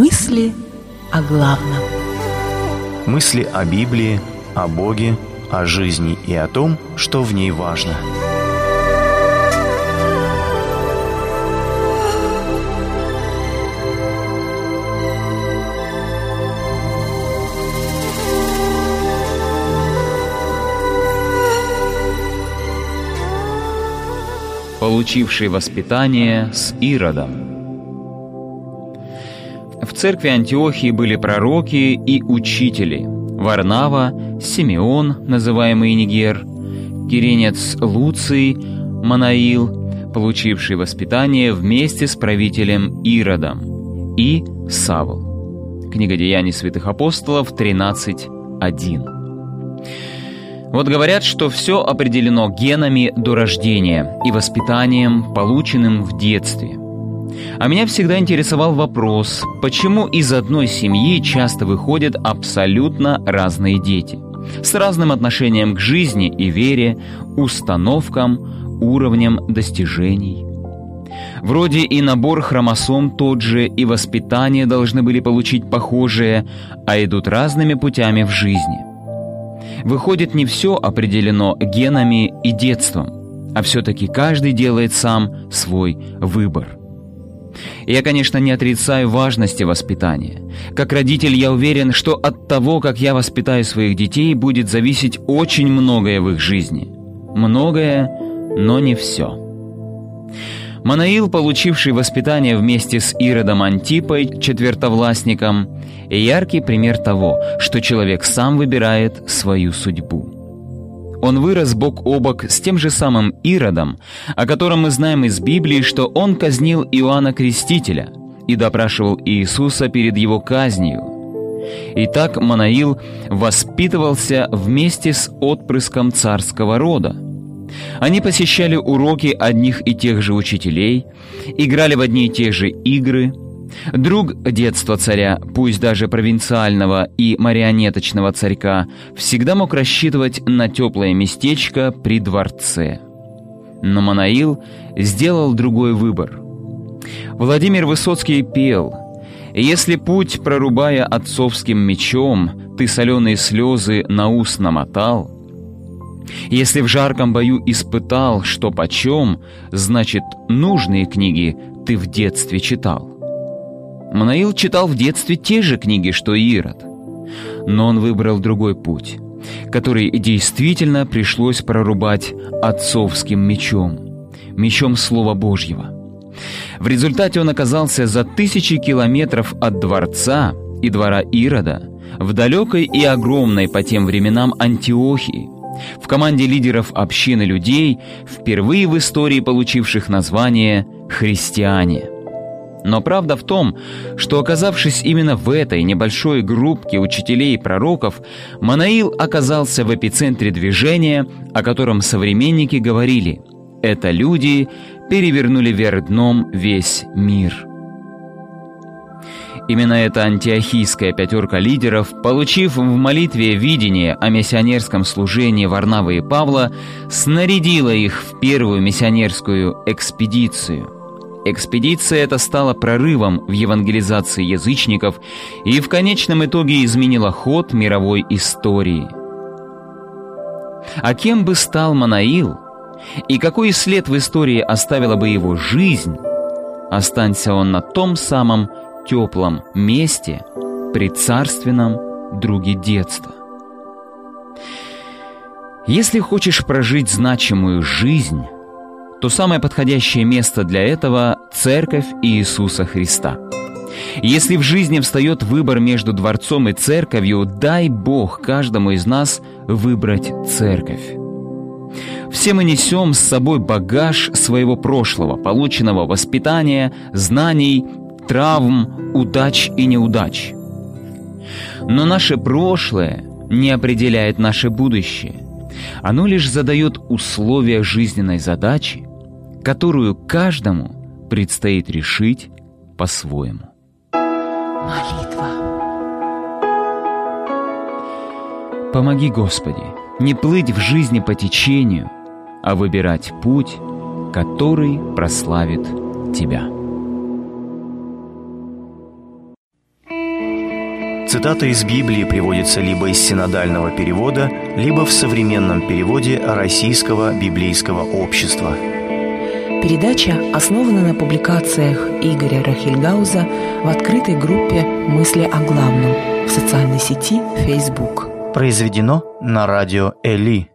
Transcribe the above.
Мысли о главном. Мысли о Библии, о Боге, о жизни и о том, что в ней важно. получивший воспитание с Иродом. В церкви Антиохии были пророки и учители. Варнава, Симеон, называемый Нигер, Киренец Луций, Манаил, получивший воспитание вместе с правителем Иродом, и Савл. Книга Деяний святых апостолов 13.1. Вот говорят, что все определено генами до рождения и воспитанием, полученным в детстве. А меня всегда интересовал вопрос, почему из одной семьи часто выходят абсолютно разные дети, с разным отношением к жизни и вере, установкам, уровнем достижений. Вроде и набор хромосом тот же, и воспитание должны были получить похожее, а идут разными путями в жизни. Выходит, не все определено генами и детством, а все-таки каждый делает сам свой выбор. Я, конечно, не отрицаю важности воспитания. Как родитель я уверен, что от того, как я воспитаю своих детей, будет зависеть очень многое в их жизни. Многое, но не все. Манаил, получивший воспитание вместе с Иродом Антипой, четвертовластником, яркий пример того, что человек сам выбирает свою судьбу. Он вырос бок о бок с тем же самым Иродом, о котором мы знаем из Библии, что он казнил Иоанна Крестителя и допрашивал Иисуса перед его казнью. Итак, Манаил воспитывался вместе с отпрыском царского рода. Они посещали уроки одних и тех же учителей, играли в одни и те же игры – Друг детства царя, пусть даже провинциального и марионеточного царька, всегда мог рассчитывать на теплое местечко при дворце. Но Манаил сделал другой выбор. Владимир Высоцкий пел «Если путь, прорубая отцовским мечом, ты соленые слезы на ус намотал, если в жарком бою испытал, что почем, значит, нужные книги ты в детстве читал». Манаил читал в детстве те же книги, что и Ирод. Но он выбрал другой путь, который действительно пришлось прорубать отцовским мечом, мечом Слова Божьего. В результате он оказался за тысячи километров от дворца и двора Ирода, в далекой и огромной по тем временам Антиохии, в команде лидеров общины людей, впервые в истории получивших название «христиане». Но правда в том, что оказавшись именно в этой небольшой группке учителей и пророков, Манаил оказался в эпицентре движения, о котором современники говорили «это люди перевернули вверх дном весь мир». Именно эта антиохийская пятерка лидеров, получив в молитве видение о миссионерском служении Варнавы и Павла, снарядила их в первую миссионерскую экспедицию – Экспедиция эта стала прорывом в евангелизации язычников и в конечном итоге изменила ход мировой истории. А кем бы стал Манаил, и какой след в истории оставила бы его жизнь, останься он на том самом теплом месте при царственном друге детства. Если хочешь прожить значимую жизнь, то самое подходящее место для этого – Церковь Иисуса Христа. Если в жизни встает выбор между дворцом и церковью, дай Бог каждому из нас выбрать церковь. Все мы несем с собой багаж своего прошлого, полученного воспитания, знаний, травм, удач и неудач. Но наше прошлое не определяет наше будущее. Оно лишь задает условия жизненной задачи, которую каждому предстоит решить по-своему. Молитва. Помоги, Господи, не плыть в жизни по течению, а выбирать путь, который прославит Тебя. Цитата из Библии приводится либо из синодального перевода, либо в современном переводе Российского библейского общества. Передача основана на публикациях Игоря Рахильгауза в открытой группе «Мысли о главном» в социальной сети Facebook. Произведено на радио Эли